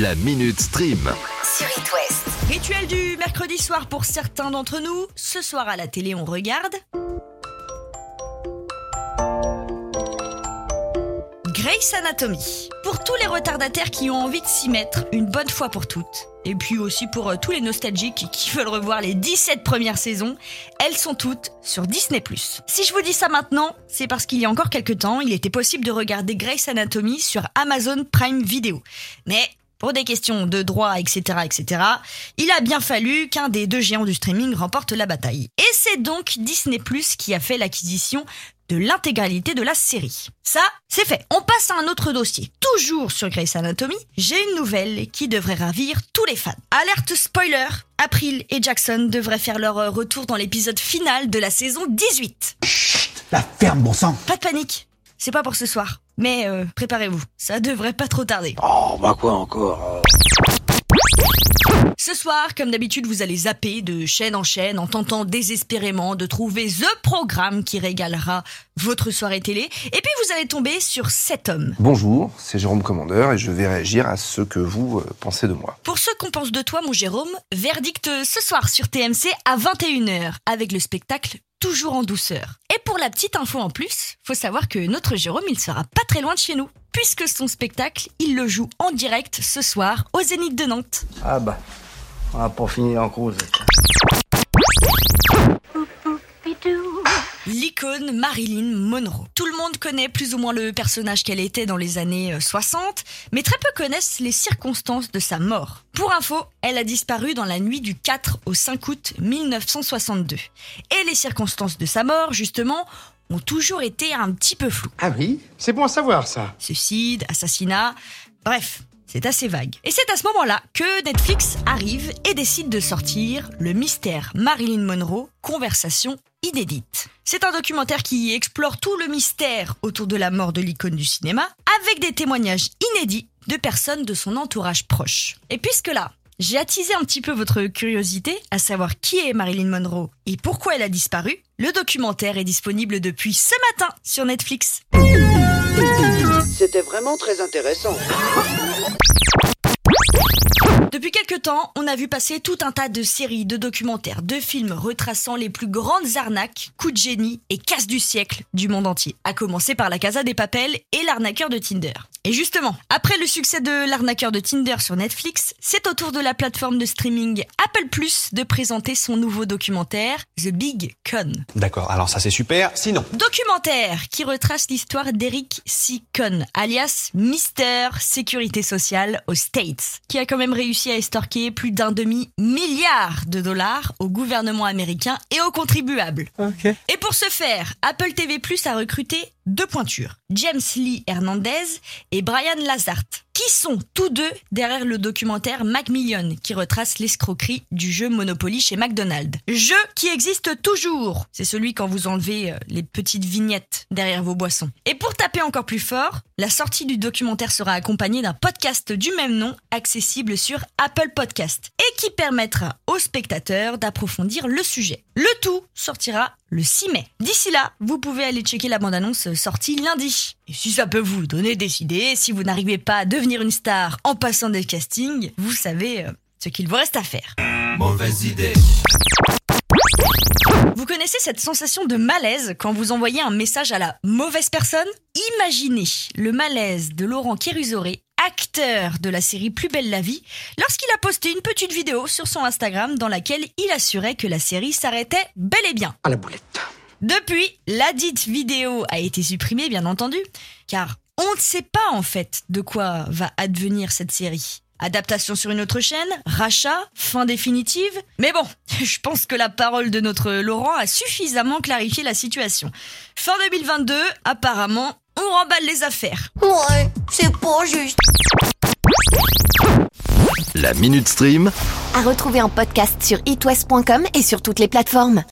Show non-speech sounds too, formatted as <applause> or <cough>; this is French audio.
La Minute Stream. sur It West. Rituel du mercredi soir pour certains d'entre nous. Ce soir à la télé, on regarde. Grey's Anatomy. Pour tous les retardataires qui ont envie de s'y mettre une bonne fois pour toutes. Et puis aussi pour euh, tous les nostalgiques qui <laughs> veulent revoir les 17 premières saisons, elles sont toutes sur Disney+. Si je vous dis ça maintenant, c'est parce qu'il y a encore quelques temps, il était possible de regarder Grey's Anatomy sur Amazon Prime Video. Mais pour des questions de droit, etc., etc., il a bien fallu qu'un des deux géants du streaming remporte la bataille. Et c'est donc Disney Plus qui a fait l'acquisition de l'intégralité de la série. Ça, c'est fait. On passe à un autre dossier. Toujours sur Grey's Anatomy, j'ai une nouvelle qui devrait ravir tous les fans. Alerte spoiler April et Jackson devraient faire leur euh, retour dans l'épisode final de la saison 18. La ferme, bon sang Pas de panique, c'est pas pour ce soir. Mais euh, préparez-vous, ça devrait pas trop tarder. Oh, bah quoi encore Ce soir, comme d'habitude, vous allez zapper de chaîne en chaîne en tentant désespérément de trouver THE programme qui régalera votre soirée télé. Et puis vous allez tomber sur cet homme. Bonjour, c'est Jérôme Commandeur et je vais réagir à ce que vous euh, pensez de moi. Pour ce qu'on pense de toi, mon Jérôme, verdict ce soir sur TMC à 21h avec le spectacle Toujours en douceur. Et pour la petite info en plus, faut savoir que notre Jérôme, il sera pas très loin de chez nous. Puisque son spectacle, il le joue en direct ce soir au Zénith de Nantes. Ah bah, on va pas finir en cause. L'icône Marilyn Monroe. Tout le monde connaît plus ou moins le personnage qu'elle était dans les années euh, 60, mais très peu connaissent les circonstances de sa mort. Pour info, elle a disparu dans la nuit du 4 au 5 août 1962. Et les circonstances de sa mort, justement, ont toujours été un petit peu floues. Ah oui, c'est bon à savoir ça. Suicide, assassinat, bref. C'est assez vague. Et c'est à ce moment-là que Netflix arrive et décide de sortir Le mystère Marilyn Monroe, conversation inédite. C'est un documentaire qui explore tout le mystère autour de la mort de l'icône du cinéma, avec des témoignages inédits de personnes de son entourage proche. Et puisque là, j'ai attisé un petit peu votre curiosité à savoir qui est Marilyn Monroe et pourquoi elle a disparu, le documentaire est disponible depuis ce matin sur Netflix. C'était vraiment très intéressant. Depuis quelque temps, on a vu passer tout un tas de séries, de documentaires, de films retraçant les plus grandes arnaques, coups de génie et casse du siècle du monde entier. À commencer par la Casa des Papels et l'arnaqueur de Tinder. Et justement, après le succès de l'arnaqueur de Tinder sur Netflix, c'est au tour de la plateforme de streaming Apple Plus de présenter son nouveau documentaire, The Big Con. D'accord, alors ça c'est super. Sinon, Documentaire qui retrace l'histoire d'Eric C. Cohn, alias Mister Sécurité Sociale aux States, qui a quand même réussi à estorquer plus d'un demi-milliard de dollars au gouvernement américain et aux contribuables. Et pour ce faire, Apple TV Plus a recruté deux pointures, James Lee Hernandez et Brian Lazart, qui sont tous deux derrière le documentaire Macmillion, qui retrace l'escroquerie du jeu Monopoly chez McDonald's? Jeu qui existe toujours. C'est celui quand vous enlevez euh, les petites vignettes derrière vos boissons. Et pour taper encore plus fort, la sortie du documentaire sera accompagnée d'un podcast du même nom, accessible sur Apple Podcast, et qui permettra aux spectateurs d'approfondir le sujet. Le tout sortira le 6 mai. D'ici là, vous pouvez aller checker la bande-annonce sortie lundi. Et si ça peut vous donner des idées, si vous n'arrivez pas à devenir une star en passant des castings, vous savez euh, ce qu'il vous reste à faire. Mauvaise idée. Vous connaissez cette sensation de malaise quand vous envoyez un message à la mauvaise personne? Imaginez le malaise de Laurent Kérusoré, acteur de la série Plus belle la vie, lorsqu'il a posté une petite vidéo sur son Instagram dans laquelle il assurait que la série s'arrêtait bel et bien. À la boulette. Depuis, la dite vidéo a été supprimée, bien entendu, car on ne sait pas en fait de quoi va advenir cette série. Adaptation sur une autre chaîne, rachat, fin définitive. Mais bon, <laughs> je pense que la parole de notre Laurent a suffisamment clarifié la situation. Fin 2022, apparemment, on remballe les affaires. Ouais, c'est pas juste. La Minute Stream. À retrouver en podcast sur itwest.com et sur toutes les plateformes.